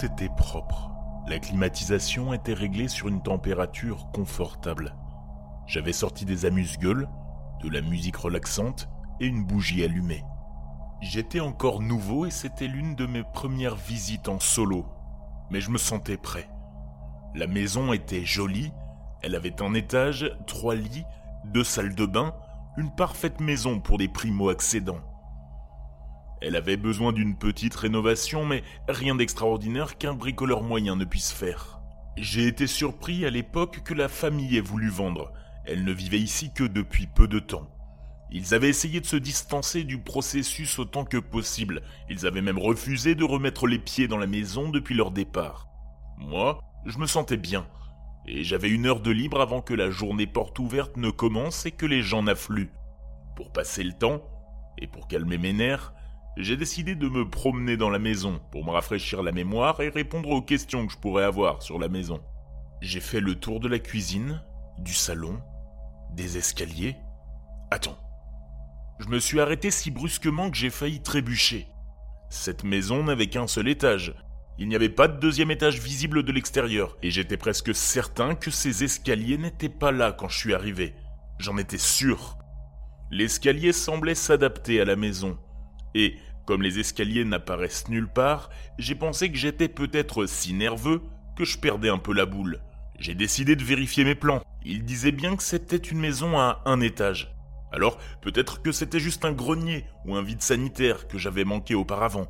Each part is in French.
Était propre. La climatisation était réglée sur une température confortable. J'avais sorti des amuse-gueules, de la musique relaxante et une bougie allumée. J'étais encore nouveau et c'était l'une de mes premières visites en solo, mais je me sentais prêt. La maison était jolie, elle avait un étage, trois lits, deux salles de bain, une parfaite maison pour des primo-accédants. Elle avait besoin d'une petite rénovation, mais rien d'extraordinaire qu'un bricoleur moyen ne puisse faire. J'ai été surpris à l'époque que la famille ait voulu vendre. Elle ne vivait ici que depuis peu de temps. Ils avaient essayé de se distancer du processus autant que possible. Ils avaient même refusé de remettre les pieds dans la maison depuis leur départ. Moi, je me sentais bien. Et j'avais une heure de libre avant que la journée porte ouverte ne commence et que les gens n'affluent. Pour passer le temps, et pour calmer mes nerfs, j'ai décidé de me promener dans la maison pour me rafraîchir la mémoire et répondre aux questions que je pourrais avoir sur la maison. J'ai fait le tour de la cuisine, du salon, des escaliers. Attends. Je me suis arrêté si brusquement que j'ai failli trébucher. Cette maison n'avait qu'un seul étage. Il n'y avait pas de deuxième étage visible de l'extérieur, et j'étais presque certain que ces escaliers n'étaient pas là quand je suis arrivé. J'en étais sûr. L'escalier semblait s'adapter à la maison, et comme les escaliers n'apparaissent nulle part, j'ai pensé que j'étais peut-être si nerveux que je perdais un peu la boule. J'ai décidé de vérifier mes plans. Il disait bien que c'était une maison à un étage. Alors peut-être que c'était juste un grenier ou un vide sanitaire que j'avais manqué auparavant.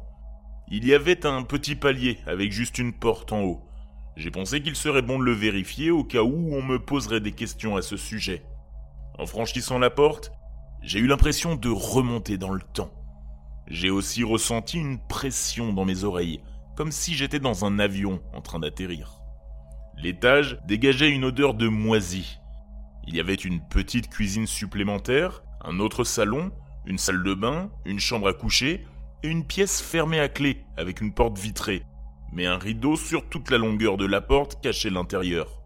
Il y avait un petit palier avec juste une porte en haut. J'ai pensé qu'il serait bon de le vérifier au cas où on me poserait des questions à ce sujet. En franchissant la porte, j'ai eu l'impression de remonter dans le temps. J'ai aussi ressenti une pression dans mes oreilles, comme si j'étais dans un avion en train d'atterrir. L'étage dégageait une odeur de moisi. Il y avait une petite cuisine supplémentaire, un autre salon, une salle de bain, une chambre à coucher et une pièce fermée à clé avec une porte vitrée, mais un rideau sur toute la longueur de la porte cachait l'intérieur.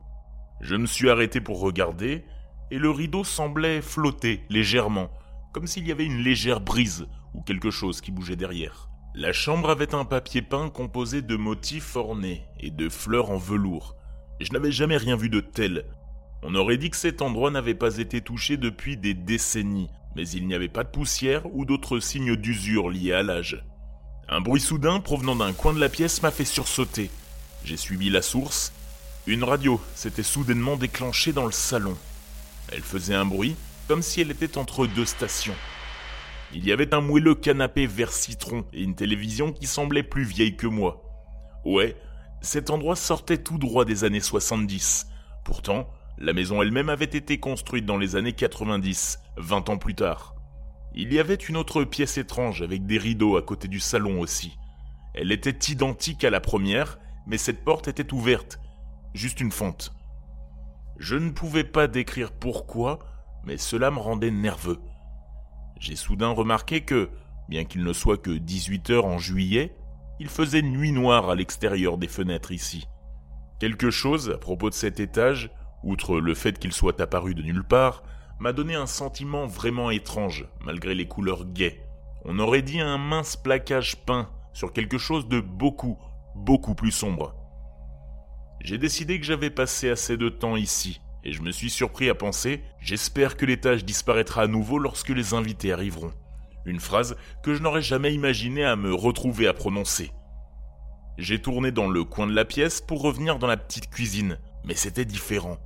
Je me suis arrêté pour regarder et le rideau semblait flotter légèrement, comme s'il y avait une légère brise ou quelque chose qui bougeait derrière. La chambre avait un papier peint composé de motifs ornés et de fleurs en velours. Je n'avais jamais rien vu de tel. On aurait dit que cet endroit n'avait pas été touché depuis des décennies, mais il n'y avait pas de poussière ou d'autres signes d'usure liés à l'âge. Un bruit soudain provenant d'un coin de la pièce m'a fait sursauter. J'ai suivi la source. Une radio s'était soudainement déclenchée dans le salon. Elle faisait un bruit comme si elle était entre deux stations. Il y avait un moelleux canapé vert citron et une télévision qui semblait plus vieille que moi. Ouais, cet endroit sortait tout droit des années 70. Pourtant, la maison elle-même avait été construite dans les années 90, 20 ans plus tard. Il y avait une autre pièce étrange avec des rideaux à côté du salon aussi. Elle était identique à la première, mais cette porte était ouverte, juste une fente. Je ne pouvais pas décrire pourquoi, mais cela me rendait nerveux j'ai soudain remarqué que, bien qu'il ne soit que 18 heures en juillet, il faisait nuit noire à l'extérieur des fenêtres ici. Quelque chose à propos de cet étage, outre le fait qu'il soit apparu de nulle part, m'a donné un sentiment vraiment étrange, malgré les couleurs gaies. On aurait dit un mince plaquage peint sur quelque chose de beaucoup, beaucoup plus sombre. J'ai décidé que j'avais passé assez de temps ici, et je me suis surpris à penser J'espère que l'étage disparaîtra à nouveau lorsque les invités arriveront. Une phrase que je n'aurais jamais imaginé à me retrouver à prononcer. J'ai tourné dans le coin de la pièce pour revenir dans la petite cuisine, mais c'était différent.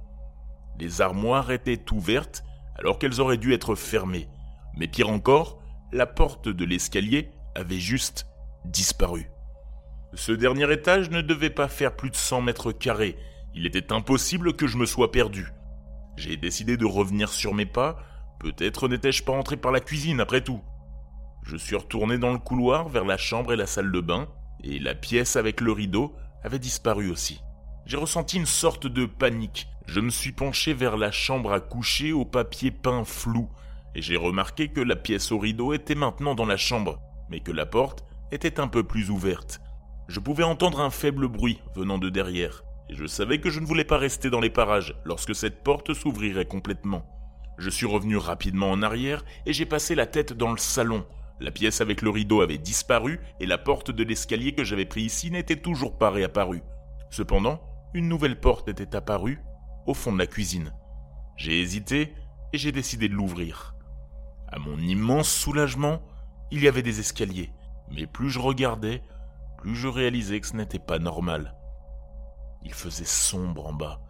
Les armoires étaient ouvertes alors qu'elles auraient dû être fermées. Mais pire encore, la porte de l'escalier avait juste disparu. Ce dernier étage ne devait pas faire plus de 100 mètres carrés, il était impossible que je me sois perdu. J'ai décidé de revenir sur mes pas, peut-être n'étais-je pas entré par la cuisine après tout. Je suis retourné dans le couloir vers la chambre et la salle de bain, et la pièce avec le rideau avait disparu aussi. J'ai ressenti une sorte de panique. Je me suis penché vers la chambre à coucher au papier peint flou, et j'ai remarqué que la pièce au rideau était maintenant dans la chambre, mais que la porte était un peu plus ouverte. Je pouvais entendre un faible bruit venant de derrière et je savais que je ne voulais pas rester dans les parages lorsque cette porte s'ouvrirait complètement. Je suis revenu rapidement en arrière et j'ai passé la tête dans le salon, la pièce avec le rideau avait disparu et la porte de l'escalier que j'avais pris ici n'était toujours pas réapparue. Cependant, une nouvelle porte était apparue au fond de la cuisine. J'ai hésité et j'ai décidé de l'ouvrir. À mon immense soulagement, il y avait des escaliers, mais plus je regardais, plus je réalisais que ce n'était pas normal. Il faisait sombre en bas,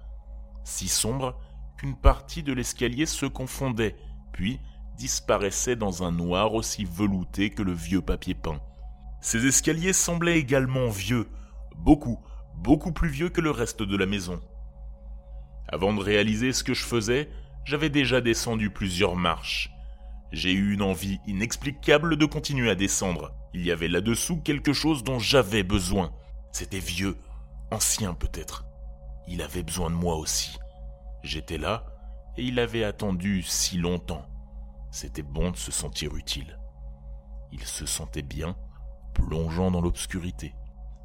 si sombre qu'une partie de l'escalier se confondait, puis disparaissait dans un noir aussi velouté que le vieux papier peint. Ces escaliers semblaient également vieux, beaucoup, beaucoup plus vieux que le reste de la maison. Avant de réaliser ce que je faisais, j'avais déjà descendu plusieurs marches. J'ai eu une envie inexplicable de continuer à descendre. Il y avait là-dessous quelque chose dont j'avais besoin. C'était vieux, ancien peut-être. Il avait besoin de moi aussi. J'étais là, et il avait attendu si longtemps. C'était bon de se sentir utile. Il se sentait bien, plongeant dans l'obscurité.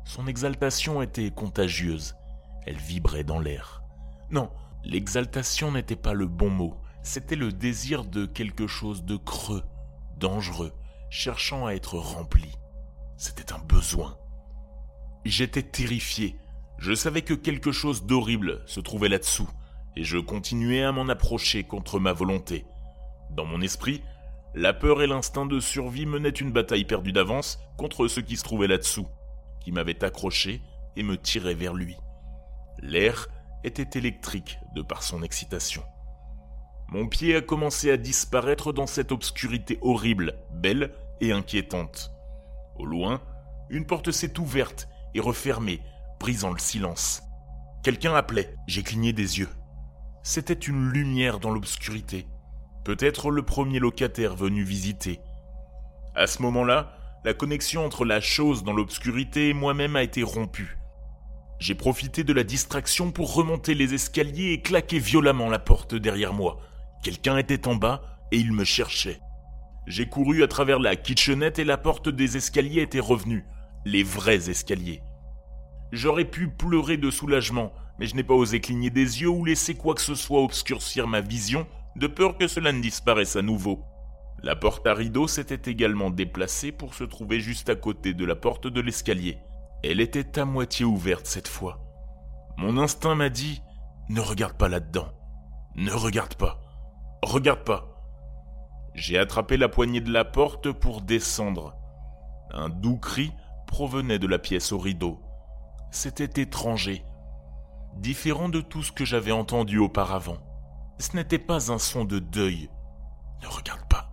Son exaltation était contagieuse. Elle vibrait dans l'air. Non, l'exaltation n'était pas le bon mot. C'était le désir de quelque chose de creux, dangereux, cherchant à être rempli. C'était un besoin. J'étais terrifié. Je savais que quelque chose d'horrible se trouvait là-dessous, et je continuais à m'en approcher contre ma volonté. Dans mon esprit, la peur et l'instinct de survie menaient une bataille perdue d'avance contre ce qui se trouvait là-dessous, qui m'avait accroché et me tirait vers lui. L'air était électrique de par son excitation. Mon pied a commencé à disparaître dans cette obscurité horrible, belle et inquiétante. Au loin, une porte s'est ouverte et refermée, brisant le silence. Quelqu'un appelait, j'ai cligné des yeux. C'était une lumière dans l'obscurité, peut-être le premier locataire venu visiter. À ce moment-là, la connexion entre la chose dans l'obscurité et moi-même a été rompue. J'ai profité de la distraction pour remonter les escaliers et claquer violemment la porte derrière moi. Quelqu'un était en bas et il me cherchait. J'ai couru à travers la kitchenette et la porte des escaliers était revenue. Les vrais escaliers. J'aurais pu pleurer de soulagement, mais je n'ai pas osé cligner des yeux ou laisser quoi que ce soit obscurcir ma vision, de peur que cela ne disparaisse à nouveau. La porte à rideau s'était également déplacée pour se trouver juste à côté de la porte de l'escalier. Elle était à moitié ouverte cette fois. Mon instinct m'a dit ⁇ Ne regarde pas là-dedans. Ne regarde pas. Regarde pas. J'ai attrapé la poignée de la porte pour descendre. Un doux cri provenait de la pièce au rideau. C'était étranger, différent de tout ce que j'avais entendu auparavant. Ce n'était pas un son de deuil. Ne regarde pas.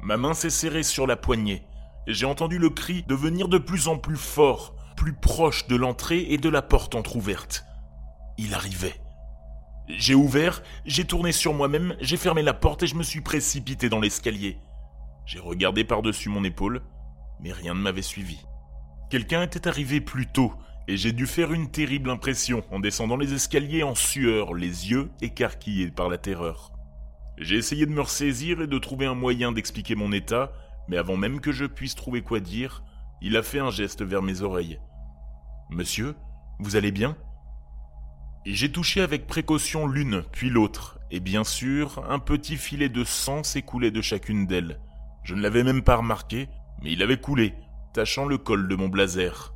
Ma main s'est serrée sur la poignée, j'ai entendu le cri devenir de plus en plus fort, plus proche de l'entrée et de la porte entr'ouverte. Il arrivait. J'ai ouvert, j'ai tourné sur moi-même, j'ai fermé la porte et je me suis précipité dans l'escalier. J'ai regardé par-dessus mon épaule, mais rien ne m'avait suivi. Quelqu'un était arrivé plus tôt, et j'ai dû faire une terrible impression en descendant les escaliers en sueur, les yeux écarquillés par la terreur. J'ai essayé de me ressaisir et de trouver un moyen d'expliquer mon état, mais avant même que je puisse trouver quoi dire, il a fait un geste vers mes oreilles. Monsieur, vous allez bien? J'ai touché avec précaution l'une, puis l'autre, et bien sûr, un petit filet de sang s'écoulait de chacune d'elles. Je ne l'avais même pas remarqué, mais il avait coulé, tachant le col de mon blazer.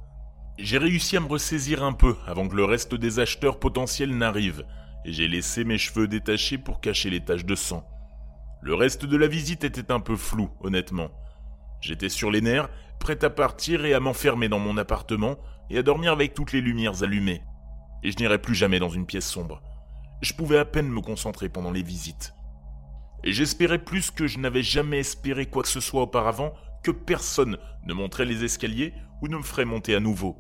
J'ai réussi à me ressaisir un peu avant que le reste des acheteurs potentiels n'arrive, et j'ai laissé mes cheveux détachés pour cacher les taches de sang. Le reste de la visite était un peu flou, honnêtement. J'étais sur les nerfs, prêt à partir et à m'enfermer dans mon appartement et à dormir avec toutes les lumières allumées et je n'irai plus jamais dans une pièce sombre. Je pouvais à peine me concentrer pendant les visites. Et j'espérais plus que je n'avais jamais espéré quoi que ce soit auparavant que personne ne montrait les escaliers ou ne me ferait monter à nouveau.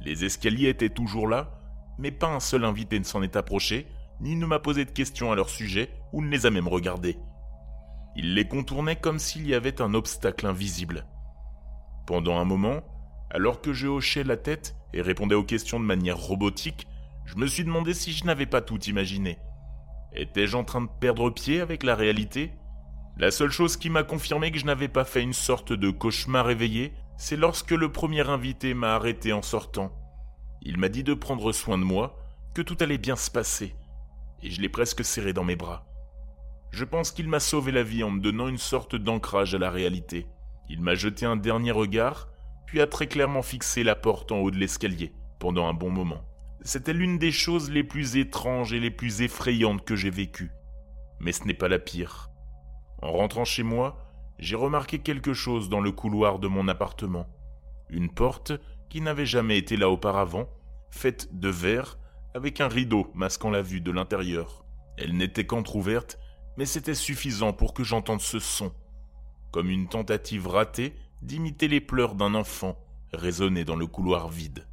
Les escaliers étaient toujours là, mais pas un seul invité ne s'en est approché, ni ne m'a posé de questions à leur sujet, ou ne les a même regardés. Il les contournait comme s'il y avait un obstacle invisible. Pendant un moment, alors que je hochais la tête et répondais aux questions de manière robotique, je me suis demandé si je n'avais pas tout imaginé. Étais-je en train de perdre pied avec la réalité La seule chose qui m'a confirmé que je n'avais pas fait une sorte de cauchemar éveillé, c'est lorsque le premier invité m'a arrêté en sortant. Il m'a dit de prendre soin de moi, que tout allait bien se passer, et je l'ai presque serré dans mes bras. Je pense qu'il m'a sauvé la vie en me donnant une sorte d'ancrage à la réalité. Il m'a jeté un dernier regard, puis a très clairement fixé la porte en haut de l'escalier pendant un bon moment. C'était l'une des choses les plus étranges et les plus effrayantes que j'ai vécues. Mais ce n'est pas la pire. En rentrant chez moi, j'ai remarqué quelque chose dans le couloir de mon appartement. Une porte qui n'avait jamais été là auparavant, faite de verre, avec un rideau masquant la vue de l'intérieur. Elle n'était qu'entr'ouverte, mais c'était suffisant pour que j'entende ce son, comme une tentative ratée d'imiter les pleurs d'un enfant résonner dans le couloir vide.